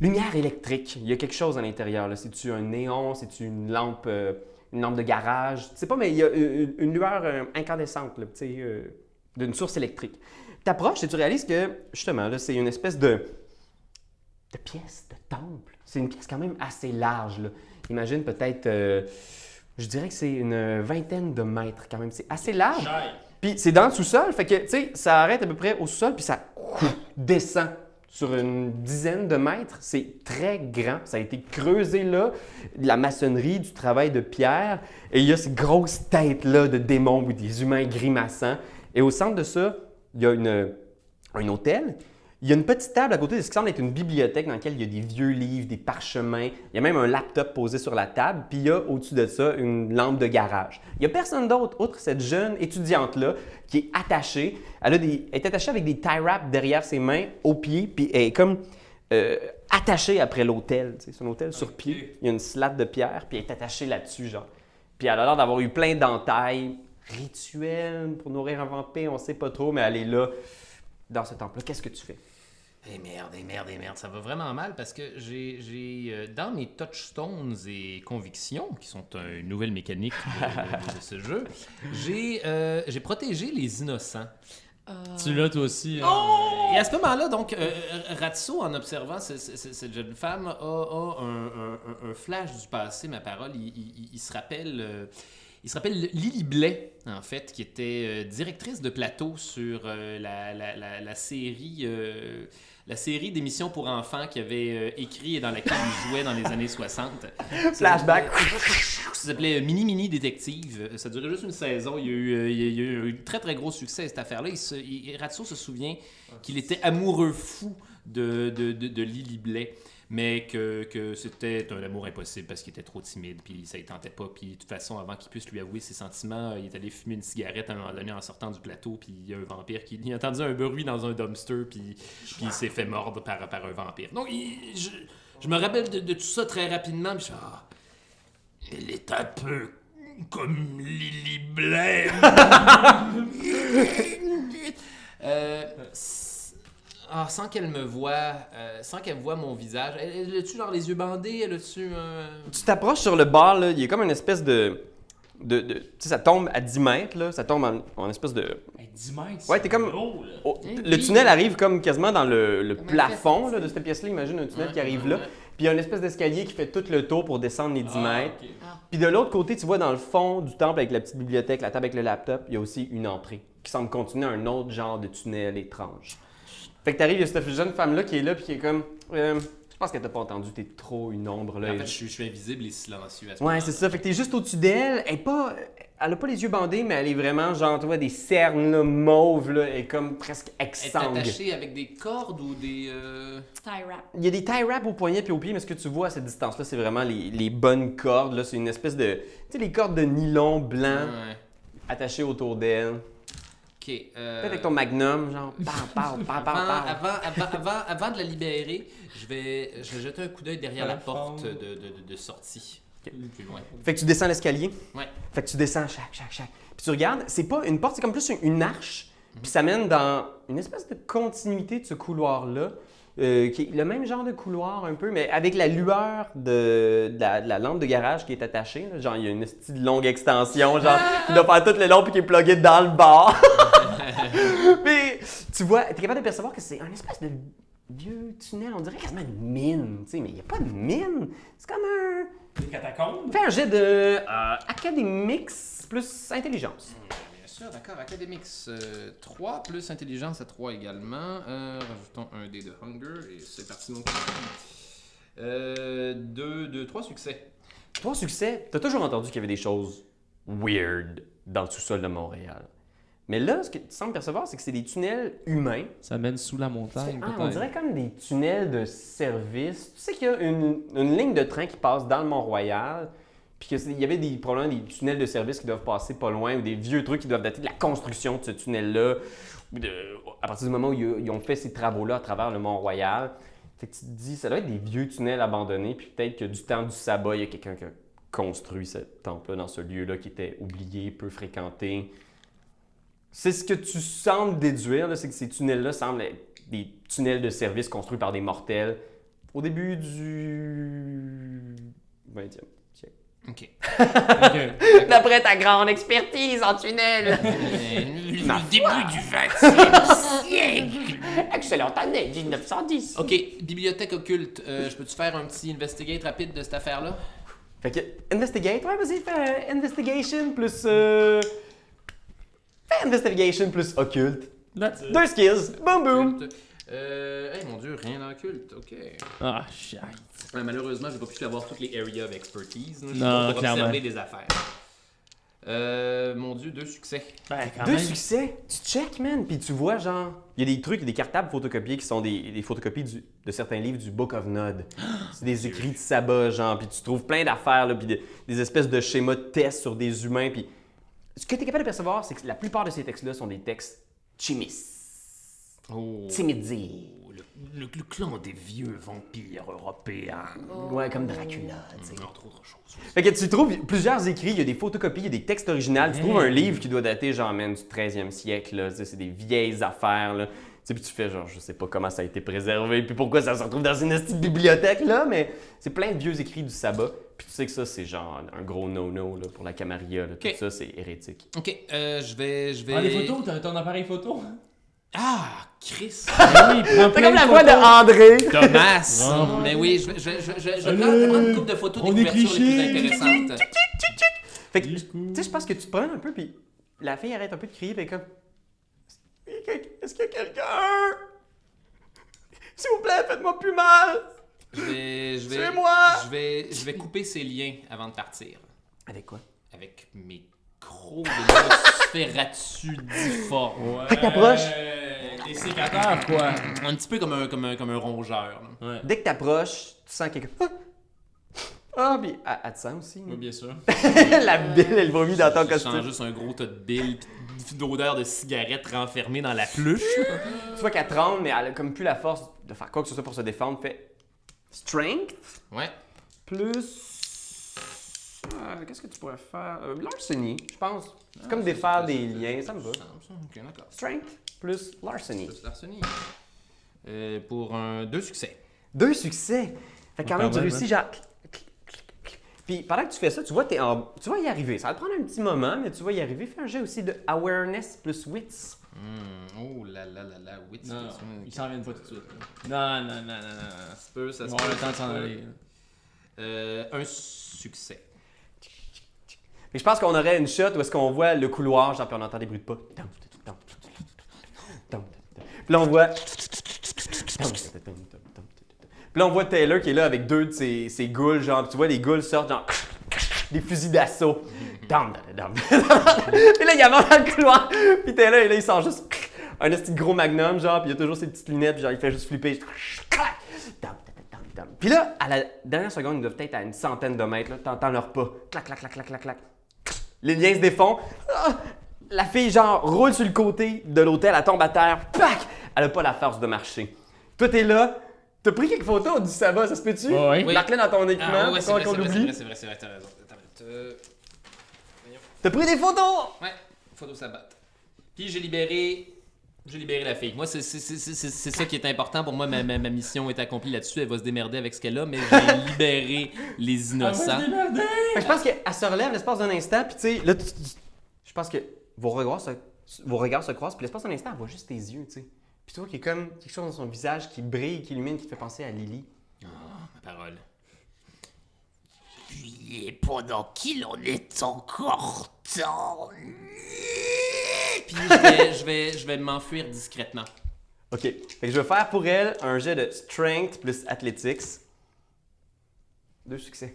lumière électrique. Il y a quelque chose à l'intérieur. là. C'est-tu un néon? C'est-tu une lampe, euh, une lampe de garage? Tu sais pas, mais il y a une, une lueur euh, incandescente, là, euh, d'une source électrique. T'approches et tu réalises que, justement, là, c'est une espèce de, de pièce, de temple. C'est une pièce quand même assez large. Là. Imagine peut-être, euh, je dirais que c'est une vingtaine de mètres quand même. C'est assez large. Puis c'est dans le sous-sol, fait que, tu sais, ça arrête à peu près au sous-sol, puis ça descend sur une dizaine de mètres. C'est très grand. Ça a été creusé là, la maçonnerie, du travail de pierre. Et il y a ces grosses têtes-là de démons ou des humains grimaçants. Et au centre de ça, il y a un hôtel. Il y a une petite table à côté de ce qui semble être une bibliothèque dans laquelle il y a des vieux livres, des parchemins. Il y a même un laptop posé sur la table. Puis il y a au-dessus de ça une lampe de garage. Il n'y a personne d'autre, outre cette jeune étudiante-là, qui est attachée. Elle, a des, est attachée avec des tie wraps derrière ses mains, aux pieds. Puis elle est comme euh, attachée après l'hôtel. C'est un hôtel sur pied. Il y a une slate de pierre, puis elle est attachée là-dessus, genre. Puis elle a l'air d'avoir eu plein d'entailles rituelles pour nourrir un vampire, on sait pas trop, mais elle est là, dans ce temple-là. Qu'est-ce que tu fais? Eh merde, eh merde, eh merde, ça va vraiment mal parce que j'ai, j'ai euh, dans mes touchstones et convictions, qui sont une nouvelle mécanique de, ce jeu, j'ai, euh, j'ai protégé les innocents. Tu l'as toi aussi. hein? Et à ce moment-là, donc, euh, Ratso, en observant ce- ce- ce- cette jeune femme, a, a un, un- un- un flash du passé, ma parole. Il, il- il se rappelle. euh, il se rappelle Lily Blais, en fait, qui était euh, directrice de plateau sur euh, la, la- la- la série, euh, la série d'émissions pour enfants qu'il avait euh, écrit et dans laquelle il jouait dans les années 60. Flashback. Ça s'appelait Mini Mini Détective. Ça durait juste une saison. Il y a eu, euh, il y a- eu un très très gros succès cette affaire-là. Ratso se souvient qu'il était amoureux fou de, de, de, de Lily Blais, mais que, que c'était un amour impossible parce qu'il était trop timide, puis ça ne tentait pas. Puis de toute façon, avant qu'il puisse lui avouer ses sentiments, il est allé fumer une cigarette à un moment donné en sortant du plateau, puis il y a un vampire qui il a entendu un bruit dans un dumpster, puis, puis il s'est fait mordre par, par un vampire. Donc, il- je, je me rappelle de, tout ça très rapidement, puis je fais, Ah, Elle est un peu comme Lily Blair. Euh, ah, sans qu'elle me voie, euh, sans qu'elle voie mon visage. Elle, elle a-tu genre les yeux bandés? Elle a-tu un... Tu t'approches sur le bar, là, il y a comme une espèce de. de, de- tu sais, ça tombe à 10 mètres, là, ça tombe en, en espèce de. Hey, 10 mètres. Ouais, t'es comme- gros, là. oh, Eh le oui. tunnel arrive comme quasiment dans le, plafond là, de cette pièce-là. Imagine un tunnel Ouais, qui arrive ouais, là. ouais. Puis il y a une espèce d'escalier qui fait tout le tour pour descendre les 10 Ah, mètres. ok. Puis de l'autre côté, tu vois dans le fond du temple avec la petite bibliothèque, la table avec le laptop, il y a aussi une entrée qui semble continuer un autre genre de tunnel étrange. Fait que t'arrives, il y a cette jeune femme-là qui est là, puis qui est comme. euh, je pense qu'elle t'a pas entendu, t'es trop une ombre là. En fait, je, suis- je suis invisible et silencieux à ce Ouais, c'est ça. Fait que t'es juste au-dessus d'elle. Elle est pas. Elle a pas les yeux bandés, mais elle est vraiment genre, tu vois, des cernes là, mauves, là, et comme presque Elle est exsangue. attachée avec des cordes ou des... euh, Tie wrap. Il y a des tie wraps au poignet puis au pied, mais ce que tu vois à cette distance-là, c'est vraiment les, les bonnes cordes. Là. C'est une espèce de. Tu sais, les cordes de nylon blanc ouais. attachées autour d'elle. Ok. euh, Peut-être avec ton magnum, genre, Avant, avant, avant, avant, avant de la libérer, je vais, je vais jeter un coup d'œil derrière la la porte de, de, de- de sortie. Plus loin. Fait que tu descends l'escalier? Ouais. Fait que tu descends chaque, chaque, chaque. Puis tu regardes, c'est pas une porte, c'est comme plus une, une arche. Puis ça mène dans une espèce de continuité de ce couloir-là. Euh, qui est le même genre de couloir un peu, mais avec la lueur de, de la, de la lampe de garage qui est attachée. là. Genre, il y a une petite longue extension, genre, qui doit faire tout le long puis qui est pluguée dans le bar. Mais tu vois, tu es capable de percevoir que c'est un espèce de vieux tunnel. On dirait quasiment une mine, tu sais, mais il n'y a pas de mine. C'est comme un. Des catacombes? Fais un jet de euh, plus intelligence. Sûr, d'accord. Academics 3 plus intelligence à 3 également. Euh, rajoutons un dé de hunger et c'est parti mon. Euh, deux, deux, trois succès. Trois succès, t'as toujours entendu qu'il y avait des choses weird dans le sous-sol de Montréal. Mais là, ce que tu sembles percevoir, c'est que c'est des tunnels humains. Ça mène sous la montagne, Ah, on dirait comme des tunnels de service. Tu sais qu'il y a une, une ligne de train qui passe dans le Mont-Royal, puis qu'il y avait des, probablement des tunnels de service qui doivent passer pas loin, ou des vieux trucs qui doivent dater de la construction de ce tunnel-là, à partir du moment où ils, ont fait ces travaux-là à travers le Mont-Royal. Fait que tu te dis, ça doit être des vieux tunnels abandonnés, puis peut-être que du temps du sabbat, il y a quelqu'un qui a construit ce temple-là dans ce lieu-là qui était oublié, peu fréquenté. C'est ce que tu sembles déduire, c'est que ces tunnels-là semblent être des tunnels de service construits par des mortels au début du 20e siècle. Ok. D'après ta grande expertise en tunnel. Le début du 20e siècle. Excellente année, 1910. Ok, bibliothèque occulte. Euh, je peux-tu faire un petit investigate rapide de cette affaire-là? Fait que, investigate, ouais, vas-y, fais euh, investigation plus. Euh... Fais investigation plus occulte. That's it. Deux skills, boum boum. Euh, hey, mon dieu, rien d'occulte, ok. Ah, shit. Ouais, malheureusement, j'ai pas pu avoir toutes les areas of expertise. là. Je suis Non, bon pour clairement. observer des affaires. Euh, mon dieu, deux succès. Ben, quand Deux même. succès, tu check, man, puis tu vois, genre, il y a des trucs, il y a des cartables photocopiés qui sont des, des photocopies du- de certains livres du Book of Nod. C'est des écrits de sabbat, genre, puis tu trouves plein d'affaires, là, puis de- des espèces de schémas de tests sur des humains, puis ce que tu es capable de percevoir, c'est que la plupart de ces textes-là sont des textes chimis. Oh. Le, le, le clan des vieux vampires européens. Ouais, comme Dracula, tu sais. Entre autres choses. Fait que tu trouves plusieurs écrits, il y a des photocopies, il y a des textes originaux. Tu trouves un livre qui doit dater, genre, man, du 13e siècle, là. C'est des vieilles affaires, là. Tu sais, puis tu fais, genre, je sais pas comment ça a été préservé, puis pourquoi ça se retrouve dans une petite bibliothèque, là, mais c'est plein de vieux écrits du sabbat. Puis tu sais que ça, c'est genre un gros no-no, là, pour la Camarilla, là. Tout ça, c'est hérétique. Ok, euh, je vais. Je vais... Ah, les photos, t'as ton appareil photo? Ah, Chris! Ben oui, prends C'est plein comme la voix de. André! Thomas! Ah. Mais oui, je vais, je, je, Allez, une couple de photos des on est couvertures les plus clichés. intéressantes. Fait que, tu sais, je pense que tu te promènes un peu, puis la fille arrête un peu de crier, fait comme. Est-ce qu'il y a quelqu'un? S'il vous plaît, faites-moi plus mal! Je vais, je vais, je vais, je vais couper ces liens avant de partir. Avec quoi? Avec mes crocs de Nosferatu difformes. Fait que t'approches. Des sécateurs, quoi. Un petit peu comme un, comme un, comme un rongeur. là. Ouais. Dès que t'approches, tu sens quelqu'un. Ah! Ah, puis elle, elle te sent aussi. Oui, bien sûr. la bille, elle vomit dans ton Je sens costume. juste un gros tas de billes pis d'odeur de cigarette renfermée dans la pluche. Tu vois qu'elle tremble, mais elle a comme plus la force de faire quoi que ce soit pour se défendre. Fait strength Ouais. plus. Euh, Qu'est-ce que tu pourrais faire? Euh, larceny, je pense. C'est comme défaire des liens, ça me va. Ok, d'accord. Strength plus larceny. Plus Larceny. Euh, pour un deux succès. Deux succès. Fait que quand même, tu même, réussis, genre. clic, clic, clic, clic. Puis pendant que tu fais ça, tu vois, t'es en... tu vas y arriver. Ça va te prendre un petit moment, mais tu vas y arriver. Fais un jet aussi de awareness plus wits. Hmm, Oh là là là là, oui, Non, ils s'en viennent pas tout de suite. là. Non, non, non, non, non. Ça se peut, ça se peut. le temps de s'en aller. Euh, un succès. Je pense qu'on aurait une shot où est-ce qu'on voit le couloir, genre, puis on entend des bruits de pas. Puis là, on voit. Puis là, on voit Taylor qui est là avec deux de ses, ses ghouls, genre, tu vois les ghouls sortent, genre, des fusils d'assaut. Puis là, il avance dans le couloir, puis Taylor, et là, il sort juste un petit gros magnum, genre, puis il a toujours ses petites lunettes, genre, il fait juste flipper. Puis là, à la dernière seconde, ils doivent peut-être à une centaine de mètres, là, t'entends leur pas. Clac, clac, clac, clac, clac, clac. Les liens se défont. Ah! La fille, genre, roule sur le côté de l'hôtel, elle tombe à terre. Pac! Elle a pas la force de marcher. Toi, t'es là. T'as pris quelques photos du ça va, ça se peut-tu? Ouais, ouais. Marque-les dans ton équipement, Ah, ouais, c'est vrai, qu'on c'est vrai, c'est l'oublie. vrai, c'est vrai, c'est vrai, t'as raison. Attends, T'as pris des photos! Ouais, photo sabbat. Puis j'ai libéré. J'ai libéré la fille. Moi, c'est c'est- c'est- c'est- c'est- c'est ça qui est important. Pour moi, ma, ma- ma mission est accomplie là-dessus. Elle va se démerder avec ce qu'elle a, mais j'ai libéré les innocents. Je pense qu'elle se relève l'espace d'un instant, puis tu sais, là, je pense que vos regards se, vos regards se croisent, puis l'espace d'un instant, elle voit juste tes yeux, tu sais. Puis tu vois qu'il y a comme quelque chose dans son visage qui brille, qui illumine, qui te fait penser à Lily. Ma parole. Et pendant qu'il en est encore temps. Puis je vais, je vais, je vais m'enfuir discrètement. OK. Fait que je vais faire pour elle un jet de strength plus athletics. Deux succès.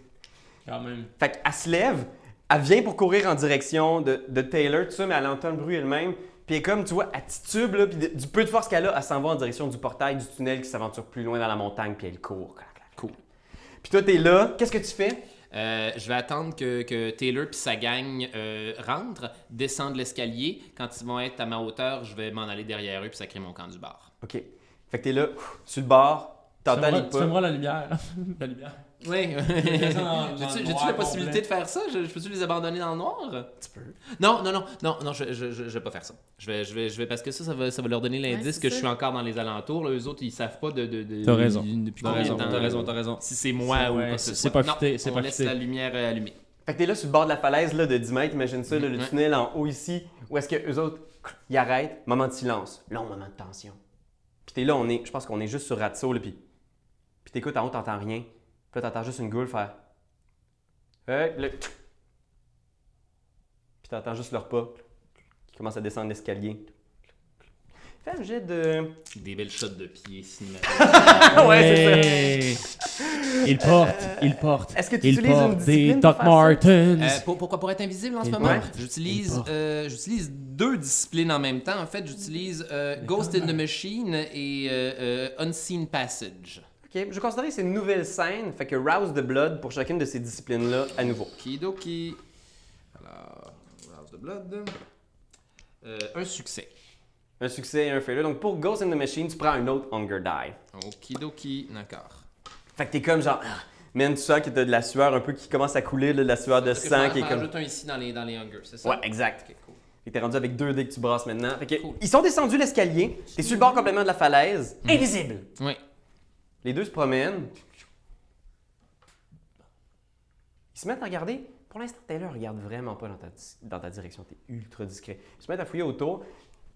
Quand même. Fait qu'elle se lève, elle vient pour courir en direction de, de Taylor, tout ça, mais elle entend le bruit elle-même. Puis elle est comme, tu vois, elle titube, là, puis de- du peu de force qu'elle a, elle s'en va en direction du portail du tunnel qui s'aventure plus loin dans la montagne, puis elle court. Cool. Puis toi, t'es là, qu'est-ce que tu fais? Euh, je vais attendre que, que Taylor puis sa gang euh, rentrent, descendent l'escalier. Quand ils vont être à ma hauteur, je vais m'en aller derrière eux puis sacrer mon camp du bar. OK. Fait que t'es là, sur le bord, t'entends les Tu pas. fais-moi la lumière. la lumière. Oui. J'ai-tu la possibilité complet? de faire ça? Je, je peux-tu les abandonner dans le noir? Tu peux. Non, non, non, non, non, je, je, je, je vais pas faire ça. Je vais, je vais, je vais parce que ça, ça va, ça va leur donner l'indice que je suis encore dans les alentours. Eux autres, ils savent pas de. de, de T'as raison. Depuis T'as combien raison, de temps. t'as raison, t'as raison. Si c'est moi ou ouais, c'est pas futé, c'est on pas laisse la lumière euh, allumée. Fait que t'es là sur le bord de la falaise là, de 10 mètres, imagine ça, là, le Ouais. tunnel en haut ici, où est-ce que eux autres, ils arrêtent, moment de silence, long moment de tension. Puis t'es là, on est, je pense qu'on est juste sur Ratso, là, puis, puis t'écoutes en haut, t'entends rien. Puis là, t'entends juste une goule faire. Hey, puis là, puis t'entends juste leur pas qui commence à descendre l'escalier. Fais un jet de. Des belles shots de pieds cinématiques. ouais, c'est ça. Il porte, il porte. Est-ce que tu Il utilises une porte discipline des Doc? Martens. Euh, pour- pourquoi pour être invisible en ce Il moment porte. J'utilise euh, j'utilise deux disciplines en même temps. En fait, j'utilise euh, Ghost in the Machine et euh, euh, Unseen Passage. Ok, je considère que c'est une nouvelle scène, fait que Rouse the Blood pour chacune de ces disciplines-là à nouveau. Kidoki. Alors, Rouse the Blood. Euh, un succès. un succès et un failure. Donc pour Ghost in the Machine, tu prends un autre Hunger Die. Okidoki, d'accord. Fait que t'es comme genre, ah, man, tu sens que t'as de la sueur un peu qui commence à couler, là, de la sueur de sang qui est comme. un ici dans les, dans les hungers, c'est Ouais, exact. Ok, cool. Fait que t'es rendu avec deux dés que tu brasses maintenant. Fait que Cool. ils sont descendus l'escalier, t'es sur le bord complètement de la falaise, invisible. Oui. Les deux se promènent. Ils se mettent à regarder. Pour l'instant, Taylor regarde vraiment pas dans ta, dans ta direction. T'es ultra discret. Ils se mettent à fouiller autour.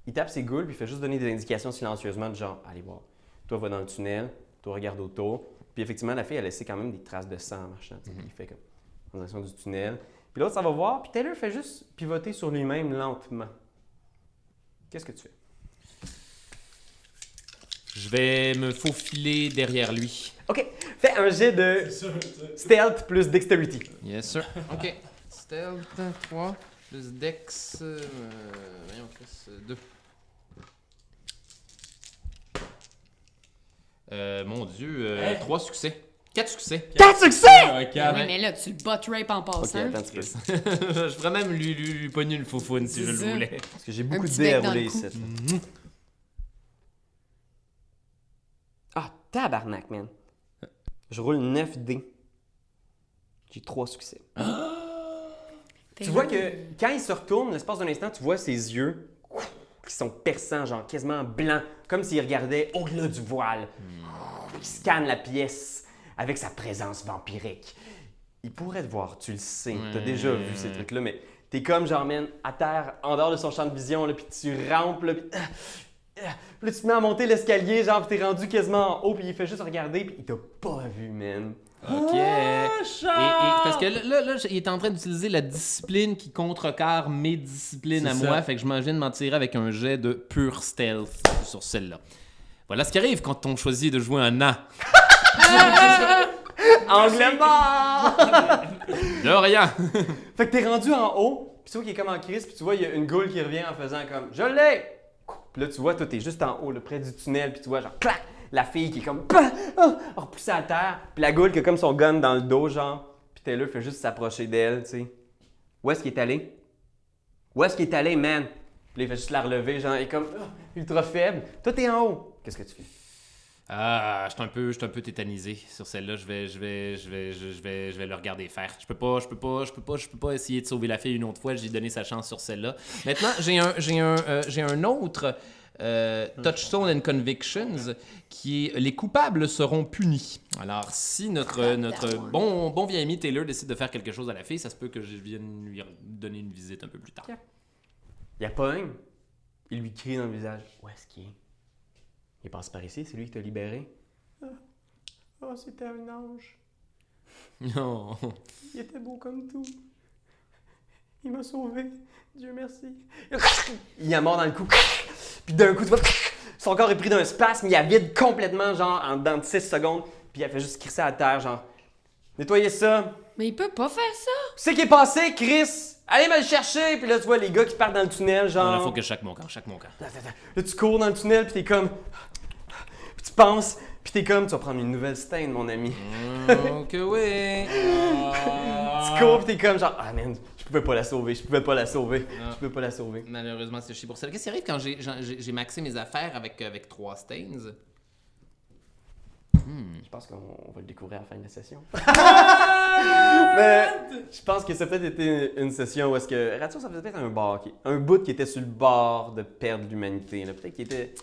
Il tape ses goules, puis il fait juste donner des indications silencieusement, de genre, allez voir. Toi, va dans le tunnel. Toi, regarde autour. Puis effectivement, la fille a laissé quand même des traces de sang en marchant. tu sais. Il fait comme en direction du tunnel. Puis l'autre, ça va voir. Puis Taylor fait juste pivoter sur lui-même lentement. Qu'est-ce que tu fais? Je vais me faufiler derrière lui. OK. Fais un jet de stealth plus dexterity. Yes, sir. Ok. Stealth 3 plus Dex. Euh, voyons, Chris, 2. Euh, mon dieu, Hey. 3 succès. 4 succès. 4 succès! Oui, mais là, tu le bot rape en Ok, passant. attends un petit peu. je pourrais même lui, lui, lui pogner une faufoune si je le voulais. Parce que j'ai beaucoup de dés à rouler le cou. ici. Ah, tabarnak, man. Je roule 9 dés. J'ai 3 succès. Tu vois que quand il se retourne, l'espace d'un instant, tu vois ses yeux qui sont perçants, genre quasiment blancs, comme s'il regardait au-delà du voile. Il scanne la pièce avec sa présence vampirique. Il pourrait te voir, tu le sais. T'as déjà vu ces trucs-là, mais t'es comme genre, man, à terre, en dehors de son champ de vision, là, puis tu rampes, là, puis... ah, ah. Puis là, tu te mets à monter l'escalier, genre, puis t'es rendu quasiment en haut, puis il fait juste regarder, puis il t'a pas vu, man. Ok. Et, et- parce que là, là, là, il est en train d'utiliser la discipline qui contrecarre mes disciplines à ça. moi. Fait que je de m'en tirer avec un jet de pure stealth sur celle-là. Voilà ce qui arrive quand on choisit de jouer un nain. Anglais mort! De rien. Fait que t'es rendu en haut, pis tu vois qu'il est comme en crise, puis tu vois, il y a une goule qui revient en faisant comme Je l'ai! Puis là, tu vois, toi, t'es juste en haut, là, près du tunnel, puis tu vois, genre, clac! La fille qui est comme, bah, ah, repoussée à terre, puis la goule qui a comme son gun dans le dos, genre, puis Taylor fait juste s'approcher d'elle, tu sais. Où est-ce qu'il est allé? Où est-ce qu'il est allé, man? Puis là, il fait juste la relever, genre, il est comme, ah, ultra faible. Toi, t'es en haut. Qu'est-ce que tu fais? Ah, je suis un peu, je suis un peu tétanisé sur celle-là. Je vais, je vais, je vais, je, je vais, je vais le regarder faire. Je peux pas, je peux pas, je peux pas, je peux pas essayer de sauver la fille une autre fois. J'ai donné sa chance sur celle-là. Maintenant, j'ai un, j'ai un, euh, j'ai un autre euh, Touchstone and Convictions qui est les coupables seront punis. Alors, si notre, notre bon, bon vieil ami Taylor décide de faire quelque chose à la fille, ça se peut que je vienne lui donner une visite un peu plus tard. Il y a pas un. Il lui crie dans le visage. Où est-ce qu'il est? Il passe par ici, c'est lui qui t'a libéré? Ah, oh, c'était un ange. Non. Il était beau comme tout. Il m'a sauvé. Dieu merci. Il a mort dans le cou. Puis d'un coup, tu vois, son corps est pris d'un spasme. Il a vide complètement, genre, en dedans de 6 secondes. Puis il a fait juste crisser à terre, genre. Nettoyez ça. Mais il peut pas faire ça. C'est qui est passé, Chris? Allez me le chercher. Puis là, tu vois les gars qui partent dans le tunnel, genre. Il faut que je chaque mon camp, chaque mon camp. Attends, attends. Là, tu cours dans le tunnel, puis t'es comme. Puis tu penses, puis t'es comme, tu vas prendre une nouvelle stain, mon ami. Donc oui. Tu cours, puis t'es comme, genre, ah man, je pouvais pas la sauver, je pouvais pas la sauver, Ah. je pouvais pas la sauver. Malheureusement, c'est chier pour ça. Qu'est-ce qui arrive quand j'ai maxé mes affaires avec, avec trois stains? Je pense qu'on on va le découvrir à la fin de la session. Mais je pense que ça a peut-être été une session où est-ce que. Ratio, ça faisait peut-être un qui- un bout qui était sur le bord de perdre l'humanité. Peut-être qu'il était.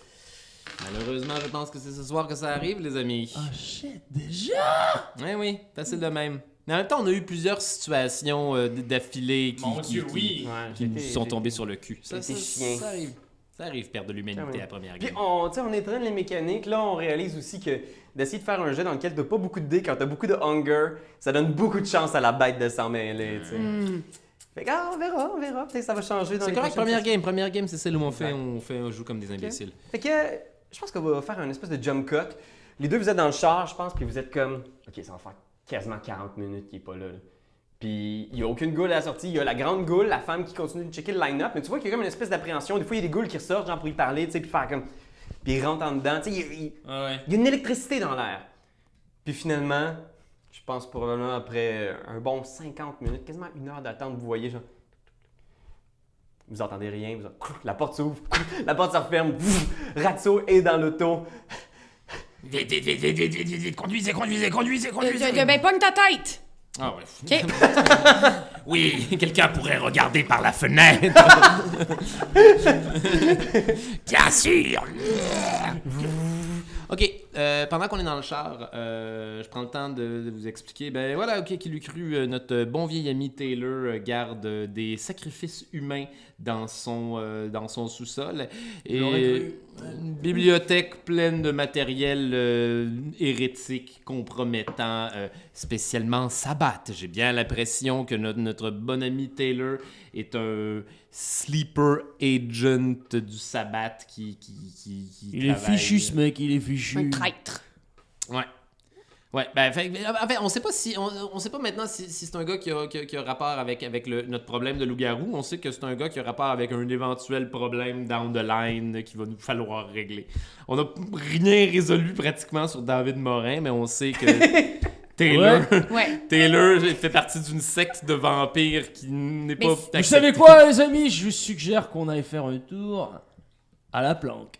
Malheureusement, je pense que c'est ce soir que ça arrive, les amis. Oh shit, déjà? Oui, oui, facile de même. Mais en même temps, on a eu plusieurs situations euh, d'affilée qui, Mon qui- dieu, qui- oui. Ouais, qui nous sont tombés sur le cul. Ça, ça, chien. ça arrive. Ça arrive, perdre de l'humanité Ah à la première Puis game. on, tu sais, on étreint les mécaniques. Là, on réalise aussi que d'essayer de faire un jeu dans lequel t'as pas beaucoup de dés, quand t'as beaucoup de hunger, ça donne beaucoup de chance à la bête de s'en mêler, tu sais. Hmm. Fait que, ah, on verra, on verra. Peut-être que ça va changer dans C'est les correct, première game. Première game, c'est celle où on fait, on fait, on joue comme des imbéciles. Fait que, je pense qu'on va faire un espèce de jump cut. Les deux, vous êtes dans le char, je pense, puis vous êtes comme, OK, ça va faire quasiment 40 minutes qu'il est pas là. là. Puis il n'y a aucune goule à la sortie. Il y a la grande goule, la femme qui continue de checker le line-up. Mais tu vois qu'il y a comme une espèce d'appréhension. Des fois, il y a des goules qui ressortent, genre pour y parler, tu sais, puis faire comme. Puis il rentre en dedans. Tu sais, il, il- Ah ouais. il y a une électricité dans l'air. Puis finalement, je pense probablement après un bon 50 minutes, quasiment une heure d'attente, vous voyez, genre. Vous entendez rien, vous entendez- la porte s'ouvre, la porte se referme, Ratso est dans l'auto. Vite, vite, vite, vite, vite, vite, vite, vite, conduisez, conduisez, conduisez, Euh, conduisez. de- ben, pogne ta tête! Ah ouais. OK. Oui, quelqu'un pourrait regarder par la fenêtre. Bien sûr. OK, euh, pendant qu'on est dans le char, euh, je prends le temps de, de vous expliquer. Ben voilà, OK, qui lui cru, euh, notre bon vieil ami Taylor euh, garde euh, des sacrifices humains dans son, euh, dans son sous-sol. Et une bibliothèque pleine de matériel euh, hérétique, compromettant, euh, spécialement Sabbat. J'ai bien l'impression que notre, notre bon ami Taylor est un sleeper agent du Sabbat qui, qui, qui, qui Il est travaille- fichu, ce mec, il est fichu. Traître. Ouais. Ouais, ben, fait, en fait, on sait pas si, on, on sait pas maintenant si, si c'est un gars qui a, qui a- qui a rapport avec, avec le, notre problème de loup-garou. On sait que c'est un gars qui a rapport avec un éventuel problème down the line qu'il va nous falloir régler. On n'a rien résolu pratiquement sur David Morin, mais on sait que Taylor, Ouais. Taylor fait partie d'une secte de vampires qui n'est pas. Vous savez quoi, les amis? Je vous suggère qu'on aille faire un tour à la planque.